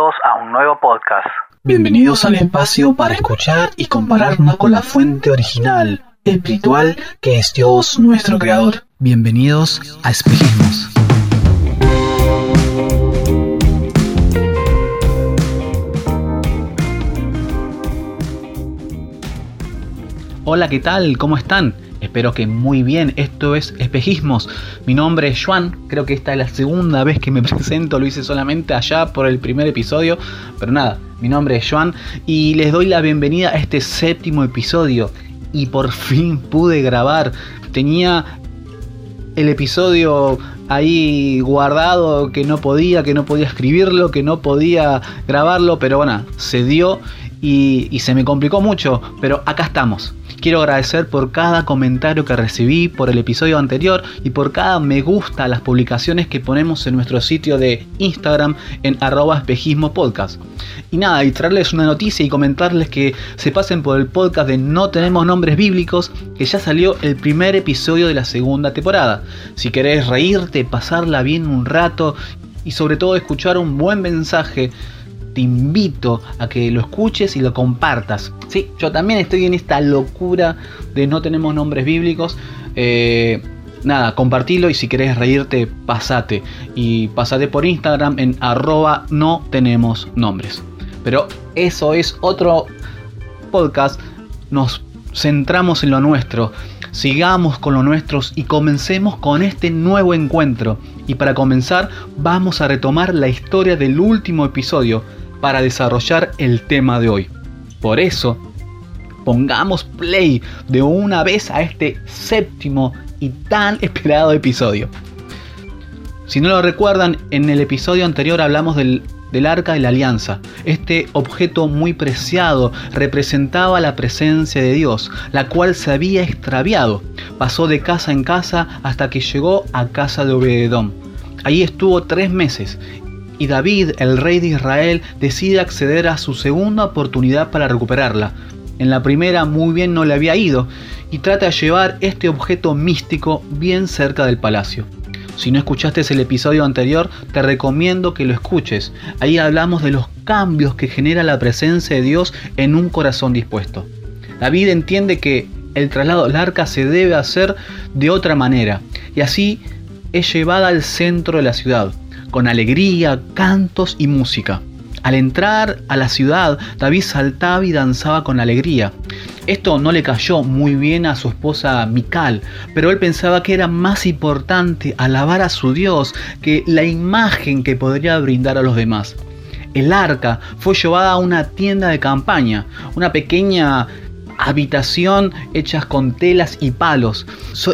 Bienvenidos a un nuevo podcast. Bienvenidos al espacio para escuchar y compararnos con la fuente original, espiritual, que es Dios nuestro Creador. Bienvenidos a Espejismos. Hola, ¿qué tal? ¿Cómo están? Espero que muy bien. Esto es Espejismos. Mi nombre es Juan. Creo que esta es la segunda vez que me presento. Lo hice solamente allá por el primer episodio. Pero nada, mi nombre es Juan y les doy la bienvenida a este séptimo episodio. Y por fin pude grabar. Tenía el episodio ahí guardado que no podía, que no podía escribirlo, que no podía grabarlo. Pero bueno, se dio y, y se me complicó mucho. Pero acá estamos. Quiero agradecer por cada comentario que recibí, por el episodio anterior y por cada me gusta a las publicaciones que ponemos en nuestro sitio de Instagram en arroba podcast. Y nada, y traerles una noticia y comentarles que se pasen por el podcast de No tenemos nombres bíblicos, que ya salió el primer episodio de la segunda temporada. Si querés reírte, pasarla bien un rato y sobre todo escuchar un buen mensaje, te invito a que lo escuches y lo compartas. Sí, yo también estoy en esta locura de no tenemos nombres bíblicos. Eh, nada, compartilo y si querés reírte, pasate. Y pasate por Instagram en arroba no tenemos nombres. Pero eso es otro podcast. Nos centramos en lo nuestro. Sigamos con lo nuestros y comencemos con este nuevo encuentro. Y para comenzar, vamos a retomar la historia del último episodio para desarrollar el tema de hoy. Por eso, pongamos play de una vez a este séptimo y tan esperado episodio. Si no lo recuerdan, en el episodio anterior hablamos del, del arca de la alianza. Este objeto muy preciado representaba la presencia de Dios, la cual se había extraviado. Pasó de casa en casa hasta que llegó a casa de Obededón. Ahí estuvo tres meses y David, el rey de Israel, decide acceder a su segunda oportunidad para recuperarla. En la primera muy bien no le había ido y trata de llevar este objeto místico bien cerca del palacio. Si no escuchaste el episodio anterior, te recomiendo que lo escuches. Ahí hablamos de los cambios que genera la presencia de Dios en un corazón dispuesto. David entiende que el traslado del arca se debe hacer de otra manera y así es llevada al centro de la ciudad con alegría, cantos y música. Al entrar a la ciudad, David saltaba y danzaba con alegría. Esto no le cayó muy bien a su esposa Mical, pero él pensaba que era más importante alabar a su Dios que la imagen que podría brindar a los demás. El arca fue llevada a una tienda de campaña, una pequeña habitación hechas con telas y palos,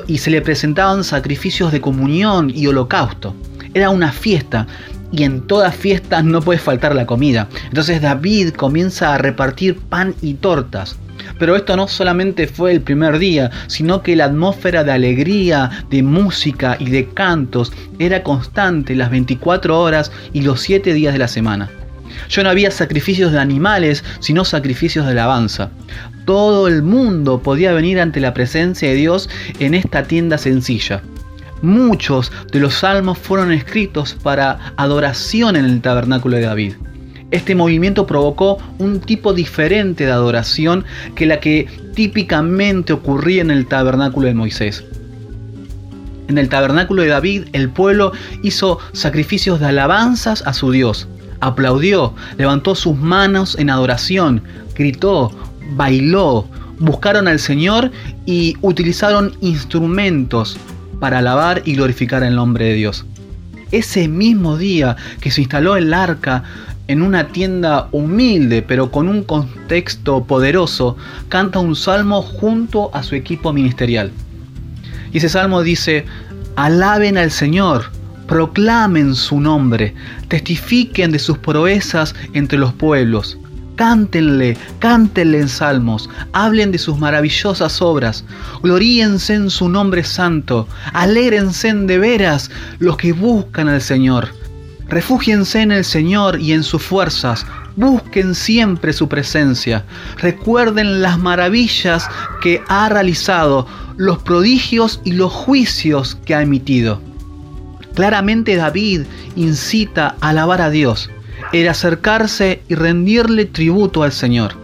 y se le presentaban sacrificios de comunión y holocausto era una fiesta y en todas fiestas no puede faltar la comida. Entonces David comienza a repartir pan y tortas. Pero esto no solamente fue el primer día, sino que la atmósfera de alegría, de música y de cantos era constante las 24 horas y los 7 días de la semana. Ya no había sacrificios de animales, sino sacrificios de alabanza. Todo el mundo podía venir ante la presencia de Dios en esta tienda sencilla. Muchos de los salmos fueron escritos para adoración en el tabernáculo de David. Este movimiento provocó un tipo diferente de adoración que la que típicamente ocurría en el tabernáculo de Moisés. En el tabernáculo de David el pueblo hizo sacrificios de alabanzas a su Dios, aplaudió, levantó sus manos en adoración, gritó, bailó, buscaron al Señor y utilizaron instrumentos para alabar y glorificar el nombre de Dios. Ese mismo día que se instaló el arca en una tienda humilde pero con un contexto poderoso, canta un salmo junto a su equipo ministerial. Y ese salmo dice, alaben al Señor, proclamen su nombre, testifiquen de sus proezas entre los pueblos, Cántenle, cántenle en salmos, hablen de sus maravillosas obras, gloríense en su nombre santo, alégrense de veras los que buscan al Señor. Refúgiense en el Señor y en sus fuerzas, busquen siempre su presencia, recuerden las maravillas que ha realizado, los prodigios y los juicios que ha emitido. Claramente David incita a alabar a Dios era acercarse y rendirle tributo al Señor.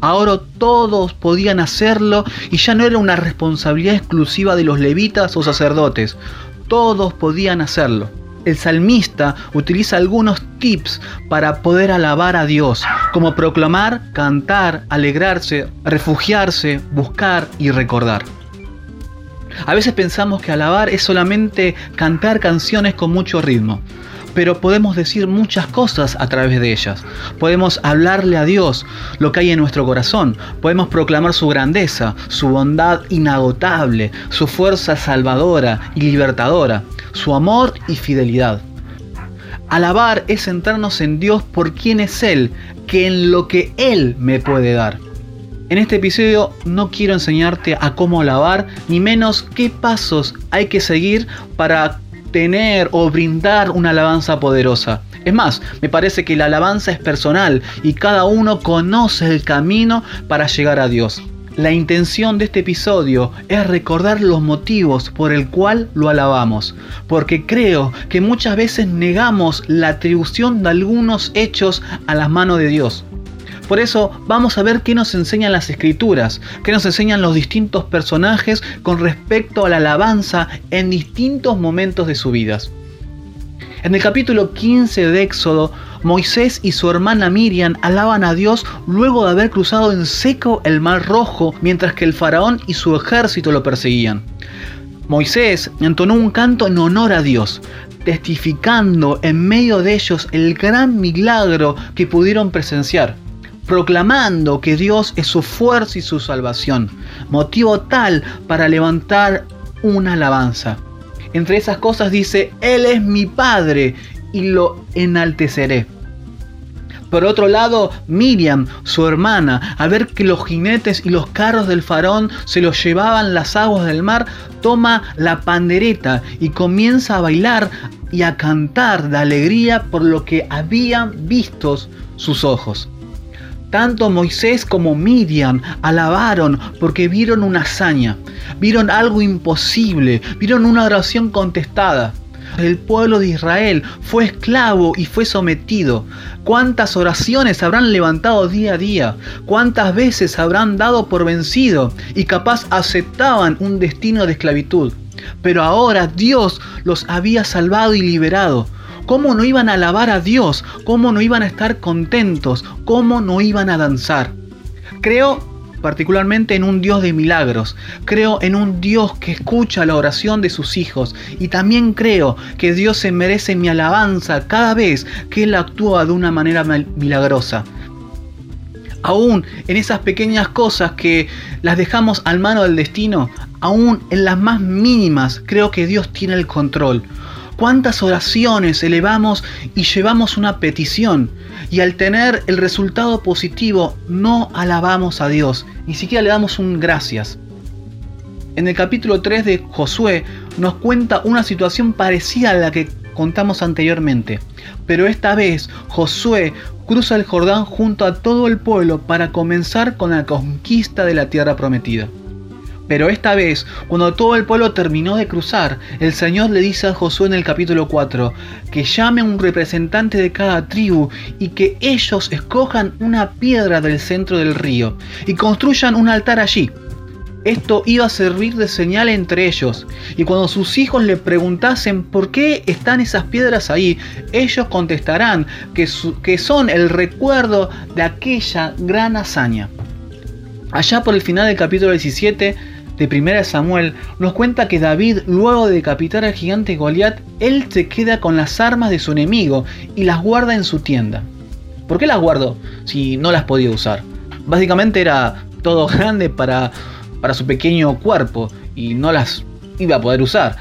Ahora todos podían hacerlo y ya no era una responsabilidad exclusiva de los levitas o sacerdotes. Todos podían hacerlo. El salmista utiliza algunos tips para poder alabar a Dios, como proclamar, cantar, alegrarse, refugiarse, buscar y recordar. A veces pensamos que alabar es solamente cantar canciones con mucho ritmo, pero podemos decir muchas cosas a través de ellas. Podemos hablarle a Dios lo que hay en nuestro corazón. Podemos proclamar su grandeza, su bondad inagotable, su fuerza salvadora y libertadora, su amor y fidelidad. Alabar es centrarnos en Dios por quien es Él, que en lo que Él me puede dar. En este episodio no quiero enseñarte a cómo alabar, ni menos qué pasos hay que seguir para tener o brindar una alabanza poderosa. Es más, me parece que la alabanza es personal y cada uno conoce el camino para llegar a Dios. La intención de este episodio es recordar los motivos por el cual lo alabamos, porque creo que muchas veces negamos la atribución de algunos hechos a las manos de Dios. Por eso vamos a ver qué nos enseñan las escrituras, qué nos enseñan los distintos personajes con respecto a la alabanza en distintos momentos de su vida. En el capítulo 15 de Éxodo, Moisés y su hermana Miriam alaban a Dios luego de haber cruzado en seco el mar rojo mientras que el faraón y su ejército lo perseguían. Moisés entonó un canto en honor a Dios, testificando en medio de ellos el gran milagro que pudieron presenciar proclamando que Dios es su fuerza y su salvación, motivo tal para levantar una alabanza. Entre esas cosas dice, Él es mi Padre y lo enalteceré. Por otro lado, Miriam, su hermana, al ver que los jinetes y los carros del faraón se los llevaban las aguas del mar, toma la pandereta y comienza a bailar y a cantar de alegría por lo que habían visto sus ojos. Tanto Moisés como Miriam alabaron porque vieron una hazaña, vieron algo imposible, vieron una oración contestada. El pueblo de Israel fue esclavo y fue sometido. ¿Cuántas oraciones habrán levantado día a día? ¿Cuántas veces habrán dado por vencido y capaz aceptaban un destino de esclavitud? Pero ahora Dios los había salvado y liberado. ¿Cómo no iban a alabar a Dios? ¿Cómo no iban a estar contentos? ¿Cómo no iban a danzar? Creo particularmente en un Dios de milagros. Creo en un Dios que escucha la oración de sus hijos. Y también creo que Dios se merece mi alabanza cada vez que Él actúa de una manera milagrosa. Aún en esas pequeñas cosas que las dejamos al mano del destino, aún en las más mínimas, creo que Dios tiene el control cuántas oraciones elevamos y llevamos una petición y al tener el resultado positivo no alabamos a Dios, ni siquiera le damos un gracias. En el capítulo 3 de Josué nos cuenta una situación parecida a la que contamos anteriormente, pero esta vez Josué cruza el Jordán junto a todo el pueblo para comenzar con la conquista de la tierra prometida. Pero esta vez, cuando todo el pueblo terminó de cruzar, el Señor le dice a Josué en el capítulo 4 que llame a un representante de cada tribu y que ellos escojan una piedra del centro del río y construyan un altar allí. Esto iba a servir de señal entre ellos, y cuando sus hijos le preguntasen por qué están esas piedras ahí, ellos contestarán que, que son el recuerdo de aquella gran hazaña. Allá por el final del capítulo 17, de 1 Samuel nos cuenta que David, luego de decapitar al gigante Goliat, él se queda con las armas de su enemigo y las guarda en su tienda. ¿Por qué las guardó si no las podía usar? Básicamente era todo grande para, para su pequeño cuerpo y no las iba a poder usar.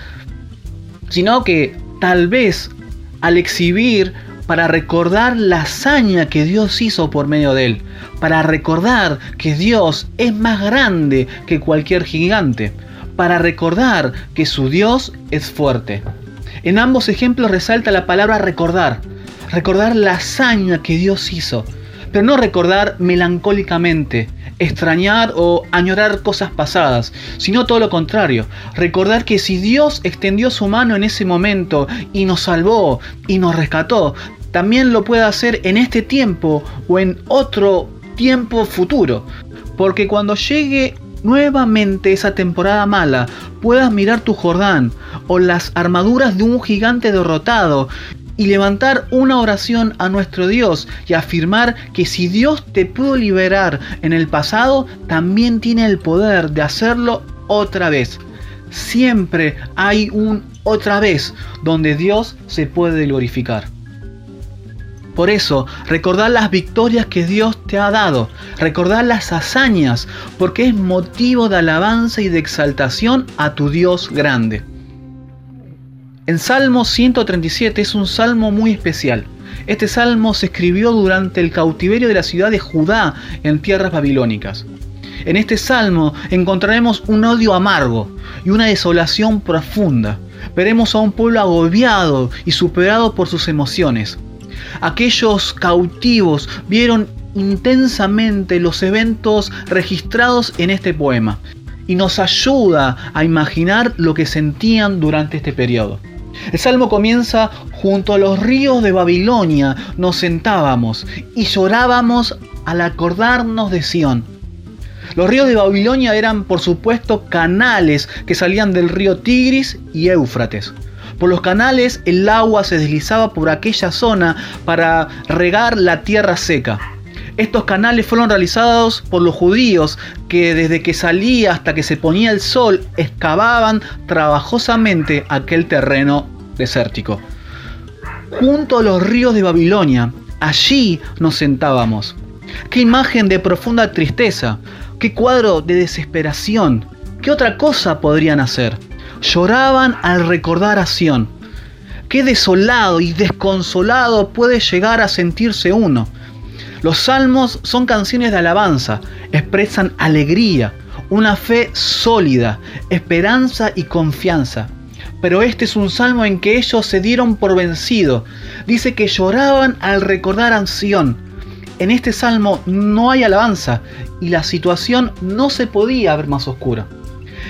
Sino que tal vez al exhibir para recordar la hazaña que Dios hizo por medio de él, para recordar que Dios es más grande que cualquier gigante, para recordar que su Dios es fuerte. En ambos ejemplos resalta la palabra recordar, recordar la hazaña que Dios hizo, pero no recordar melancólicamente, extrañar o añorar cosas pasadas, sino todo lo contrario, recordar que si Dios extendió su mano en ese momento y nos salvó y nos rescató, también lo pueda hacer en este tiempo o en otro tiempo futuro. Porque cuando llegue nuevamente esa temporada mala, puedas mirar tu Jordán o las armaduras de un gigante derrotado y levantar una oración a nuestro Dios y afirmar que si Dios te pudo liberar en el pasado, también tiene el poder de hacerlo otra vez. Siempre hay un otra vez donde Dios se puede glorificar. Por eso, recordar las victorias que Dios te ha dado, recordar las hazañas, porque es motivo de alabanza y de exaltación a tu Dios grande. El Salmo 137 es un salmo muy especial. Este salmo se escribió durante el cautiverio de la ciudad de Judá en tierras babilónicas. En este salmo encontraremos un odio amargo y una desolación profunda. Veremos a un pueblo agobiado y superado por sus emociones. Aquellos cautivos vieron intensamente los eventos registrados en este poema y nos ayuda a imaginar lo que sentían durante este periodo. El salmo comienza junto a los ríos de Babilonia nos sentábamos y llorábamos al acordarnos de Sión. Los ríos de Babilonia eran por supuesto canales que salían del río Tigris y Éufrates. Por los canales el agua se deslizaba por aquella zona para regar la tierra seca. Estos canales fueron realizados por los judíos que desde que salía hasta que se ponía el sol excavaban trabajosamente aquel terreno desértico. Junto a los ríos de Babilonia, allí nos sentábamos. Qué imagen de profunda tristeza, qué cuadro de desesperación. ¿Qué otra cosa podrían hacer? Lloraban al recordar a Sión. Qué desolado y desconsolado puede llegar a sentirse uno. Los salmos son canciones de alabanza, expresan alegría, una fe sólida, esperanza y confianza. Pero este es un salmo en que ellos se dieron por vencido. Dice que lloraban al recordar a Sión. En este salmo no hay alabanza y la situación no se podía ver más oscura.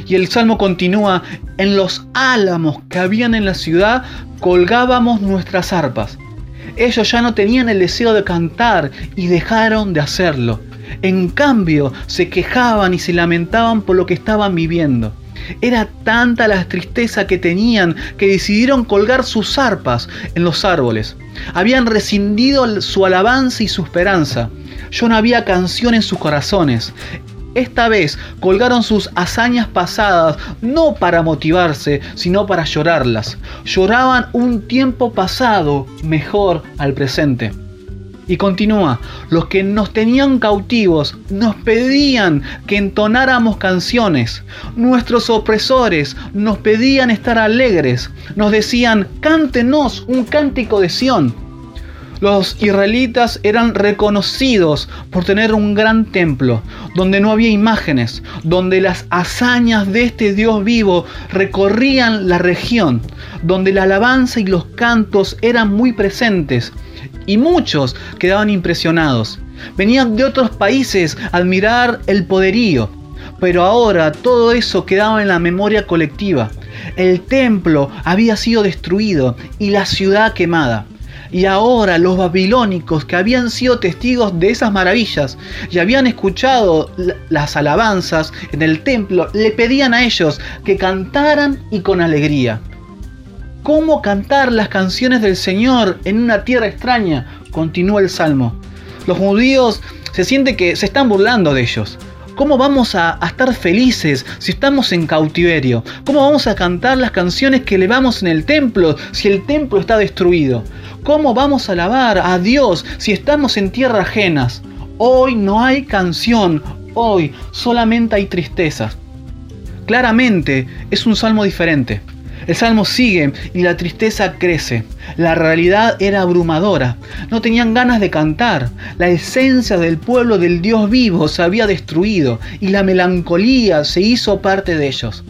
Y el salmo continúa, en los álamos que habían en la ciudad colgábamos nuestras arpas. Ellos ya no tenían el deseo de cantar y dejaron de hacerlo. En cambio, se quejaban y se lamentaban por lo que estaban viviendo. Era tanta la tristeza que tenían que decidieron colgar sus arpas en los árboles. Habían rescindido su alabanza y su esperanza. Ya no había canción en sus corazones. Esta vez colgaron sus hazañas pasadas no para motivarse, sino para llorarlas. Lloraban un tiempo pasado mejor al presente. Y continúa, los que nos tenían cautivos nos pedían que entonáramos canciones. Nuestros opresores nos pedían estar alegres. Nos decían, cántenos un cántico de Sión. Los israelitas eran reconocidos por tener un gran templo, donde no había imágenes, donde las hazañas de este Dios vivo recorrían la región, donde la alabanza y los cantos eran muy presentes, y muchos quedaban impresionados. Venían de otros países a admirar el poderío, pero ahora todo eso quedaba en la memoria colectiva. El templo había sido destruido y la ciudad quemada. Y ahora los babilónicos que habían sido testigos de esas maravillas y habían escuchado las alabanzas en el templo, le pedían a ellos que cantaran y con alegría. ¿Cómo cantar las canciones del Señor en una tierra extraña? Continúa el Salmo. Los judíos se sienten que se están burlando de ellos. ¿Cómo vamos a, estar felices si estamos en cautiverio? ¿Cómo vamos a cantar las canciones que elevamos en el templo si el templo está destruido? ¿Cómo vamos a alabar a Dios si estamos en tierra ajenas? Hoy no hay canción, hoy solamente hay tristeza. Claramente es un salmo diferente. El salmo sigue y la tristeza crece. La realidad era abrumadora. No tenían ganas de cantar. La esencia del pueblo del Dios vivo se había destruido y la melancolía se hizo parte de ellos.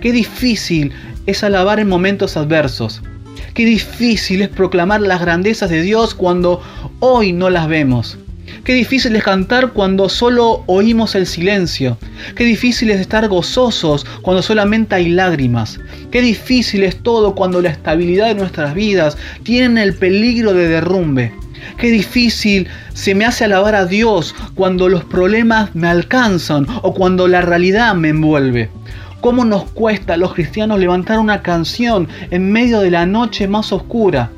Qué difícil es alabar en momentos adversos. Qué difícil es proclamar las grandezas de Dios cuando hoy no las vemos. Qué difícil es cantar cuando solo oímos el silencio. Qué difícil es estar gozosos cuando solamente hay lágrimas. Qué difícil es todo cuando la estabilidad de nuestras vidas tiene el peligro de derrumbe. Qué difícil se me hace alabar a Dios cuando los problemas me alcanzan o cuando la realidad me envuelve. ¿Cómo nos cuesta a los cristianos levantar una canción en medio de la noche más oscura?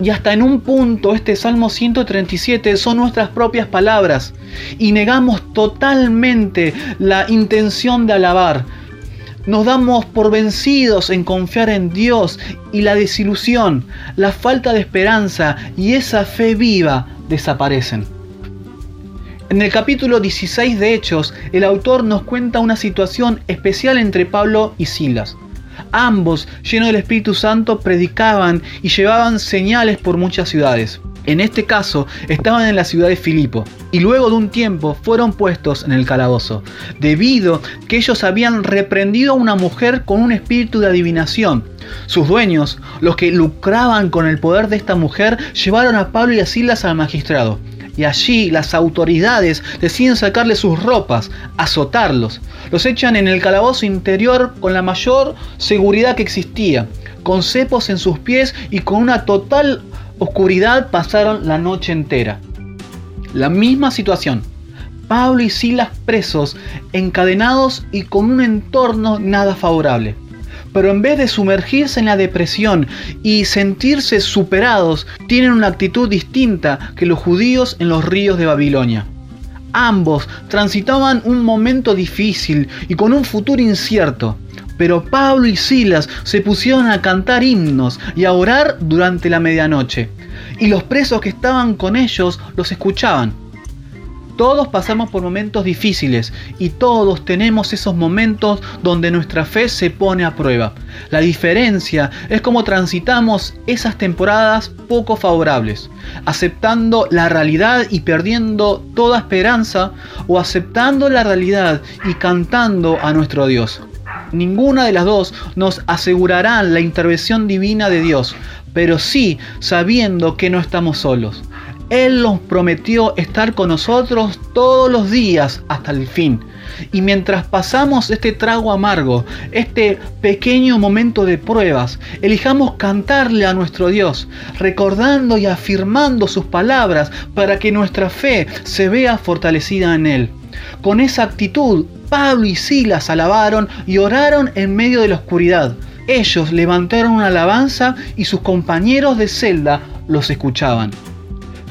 Y hasta en un punto este Salmo 137 son nuestras propias palabras y negamos totalmente la intención de alabar. Nos damos por vencidos en confiar en Dios y la desilusión, la falta de esperanza y esa fe viva desaparecen. En el capítulo 16 de Hechos, el autor nos cuenta una situación especial entre Pablo y Silas. Ambos, llenos del Espíritu Santo, predicaban y llevaban señales por muchas ciudades. En este caso, estaban en la ciudad de Filipo y luego de un tiempo fueron puestos en el calabozo, debido que ellos habían reprendido a una mujer con un espíritu de adivinación. Sus dueños, los que lucraban con el poder de esta mujer, llevaron a Pablo y a Silas al magistrado. Y allí las autoridades deciden sacarle sus ropas, azotarlos. Los echan en el calabozo interior con la mayor seguridad que existía, con cepos en sus pies y con una total oscuridad pasaron la noche entera. La misma situación. Pablo y Silas presos, encadenados y con un entorno nada favorable. Pero en vez de sumergirse en la depresión y sentirse superados, tienen una actitud distinta que los judíos en los ríos de Babilonia. Ambos transitaban un momento difícil y con un futuro incierto. Pero Pablo y Silas se pusieron a cantar himnos y a orar durante la medianoche. Y los presos que estaban con ellos los escuchaban. Todos pasamos por momentos difíciles y todos tenemos esos momentos donde nuestra fe se pone a prueba. La diferencia es cómo transitamos esas temporadas poco favorables, aceptando la realidad y perdiendo toda esperanza o aceptando la realidad y cantando a nuestro Dios. Ninguna de las dos nos asegurará la intervención divina de Dios, pero sí sabiendo que no estamos solos. Él nos prometió estar con nosotros todos los días hasta el fin. Y mientras pasamos este trago amargo, este pequeño momento de pruebas, elijamos cantarle a nuestro Dios, recordando y afirmando sus palabras para que nuestra fe se vea fortalecida en Él. Con esa actitud, Pablo y Silas alabaron y oraron en medio de la oscuridad. Ellos levantaron una alabanza y sus compañeros de celda los escuchaban.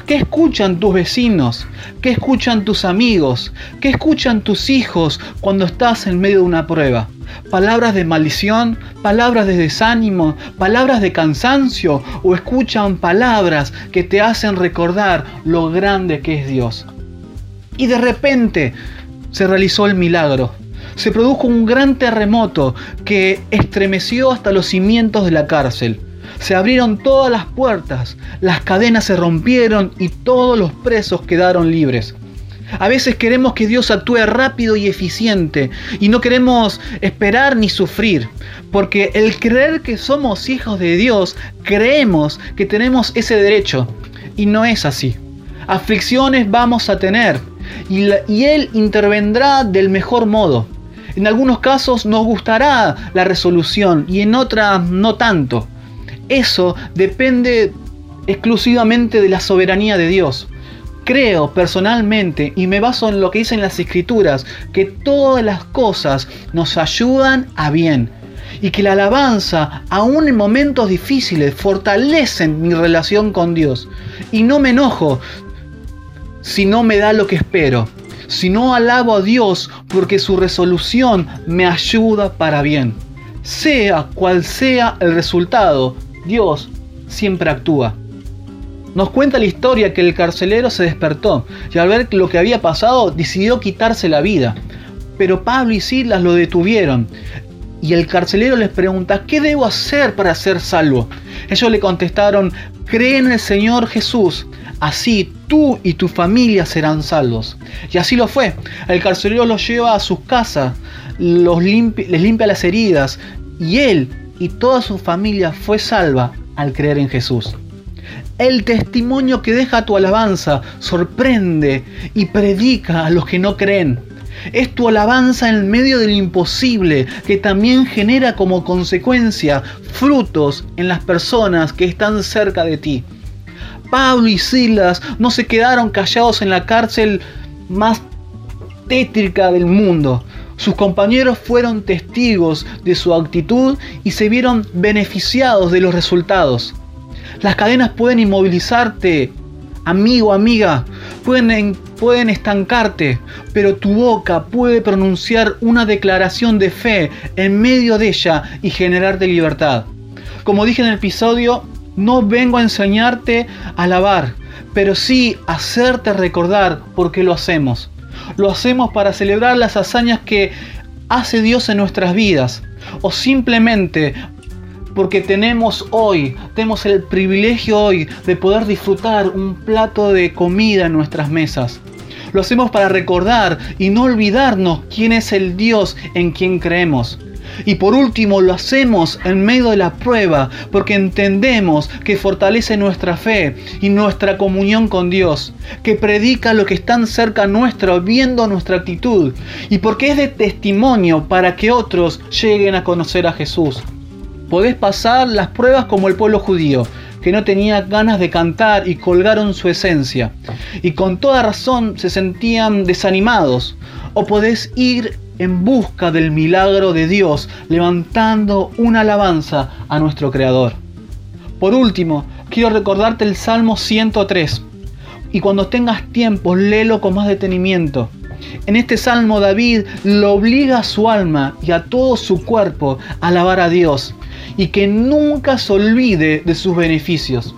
¿Qué escuchan tus vecinos? ¿Qué escuchan tus amigos? ¿Qué escuchan tus hijos cuando estás en medio de una prueba? palabras de maldición, palabras de desánimo, palabras de cansancio o escuchan palabras que te hacen recordar lo grande que es Dios. Y de repente se realizó el milagro. Se produjo un gran terremoto que estremeció hasta los cimientos de la cárcel. Se abrieron todas las puertas, las cadenas se rompieron y todos los presos quedaron libres. A veces queremos que Dios actúe rápido y eficiente y no queremos esperar ni sufrir, porque el creer que somos hijos de Dios, creemos que tenemos ese derecho y no es así. Aflicciones vamos a tener y, Él intervendrá del mejor modo. En algunos casos nos gustará la resolución y en otras no tanto. Eso depende exclusivamente de la soberanía de Dios. Creo personalmente y me baso en lo que dicen las escrituras, que todas las cosas nos ayudan a bien y que la alabanza, aún en momentos difíciles, fortalecen mi relación con Dios. Y no me enojo si no me da lo que espero, si no alabo a Dios porque su resolución me ayuda para bien. Sea cual sea el resultado, Dios siempre actúa. Nos cuenta la historia que el carcelero se despertó y al ver lo que había pasado decidió quitarse la vida. Pero Pablo y Silas lo detuvieron y el carcelero les pregunta, ¿qué debo hacer para ser salvo? Ellos le contestaron, cree en el Señor Jesús, así tú y tu familia serán salvos. Y así lo fue. El carcelero los lleva a sus casas, les limpia las heridas y él y toda su familia fue salva al creer en Jesús. El testimonio que deja tu alabanza sorprende y predica a los que no creen. Es tu alabanza en medio del imposible que también genera como consecuencia frutos en las personas que están cerca de ti. Pablo y Silas no se quedaron callados en la cárcel más tétrica del mundo. Sus compañeros fueron testigos de su actitud y se vieron beneficiados de los resultados. Las cadenas pueden inmovilizarte, amigo, amiga, pueden, pueden estancarte, pero tu boca puede pronunciar una declaración de fe en medio de ella y generarte libertad. Como dije en el episodio, no vengo a enseñarte a alabar, pero sí a hacerte recordar por qué lo hacemos. Lo hacemos para celebrar las hazañas que hace Dios en nuestras vidas. O simplemente porque tenemos hoy, tenemos el privilegio hoy de poder disfrutar un plato de comida en nuestras mesas. Lo hacemos para recordar y no olvidarnos quién es el Dios en quien creemos. Y por último lo hacemos en medio de la prueba porque entendemos que fortalece nuestra fe y nuestra comunión con Dios, que predica lo que están cerca nuestro viendo nuestra actitud y porque es de testimonio para que otros lleguen a conocer a Jesús. Podés pasar las pruebas como el pueblo judío, que no tenía ganas de cantar y colgaron su esencia, y con toda razón se sentían desanimados, o podés ir en busca del milagro de Dios, levantando una alabanza a nuestro Creador. Por último, quiero recordarte el Salmo 103, y cuando tengas tiempo, léelo con más detenimiento. En este salmo David lo obliga a su alma y a todo su cuerpo a alabar a Dios y que nunca se olvide de sus beneficios.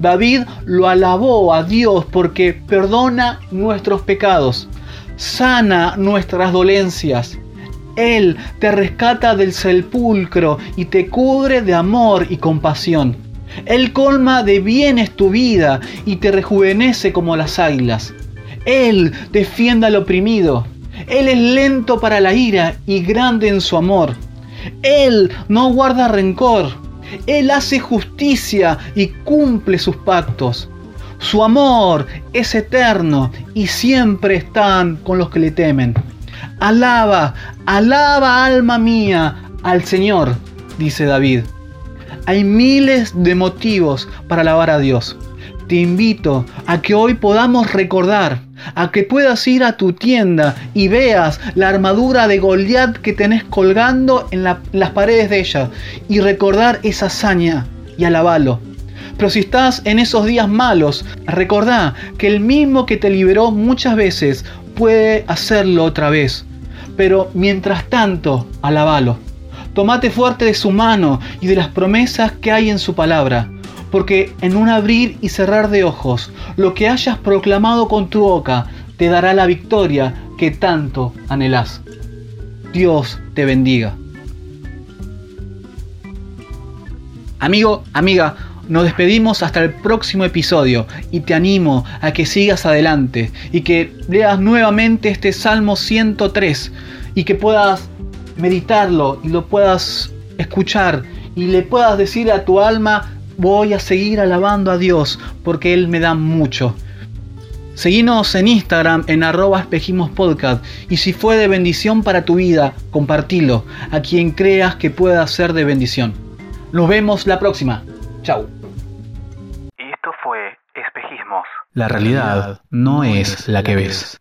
David lo alabó a Dios porque perdona nuestros pecados, sana nuestras dolencias. Él te rescata del sepulcro y te cubre de amor y compasión. Él colma de bienes tu vida y te rejuvenece como las águilas. Él defiende al oprimido. Él es lento para la ira y grande en su amor. Él no guarda rencor. Él hace justicia y cumple sus pactos. Su amor es eterno y siempre están con los que le temen. Alaba, alaba alma mía al Señor, dice David. Hay miles de motivos para alabar a Dios. Te invito a que hoy podamos recordar a que puedas ir a tu tienda y veas la armadura de Goliat que tenés colgando en, las paredes de ella y recordar esa hazaña y alabalo. Pero si estás en esos días malos, recordá que el mismo que te liberó muchas veces puede hacerlo otra vez. Pero mientras tanto, alabalo. Tomate fuerte de su mano y de las promesas que hay en su palabra porque en un abrir y cerrar de ojos, lo que hayas proclamado con tu boca te dará la victoria que tanto anhelás. Dios te bendiga. Amigo, amiga, nos despedimos hasta el próximo episodio y te animo a que sigas adelante y que leas nuevamente este Salmo 103 y que puedas meditarlo y lo puedas escuchar y le puedas decir a tu alma, voy a seguir alabando a Dios porque Él me da mucho. Seguinos en Instagram en arroba y si fue de bendición para tu vida, compartilo a quien creas que pueda ser de bendición. Nos vemos la próxima. Chau. La realidad no es la que ves.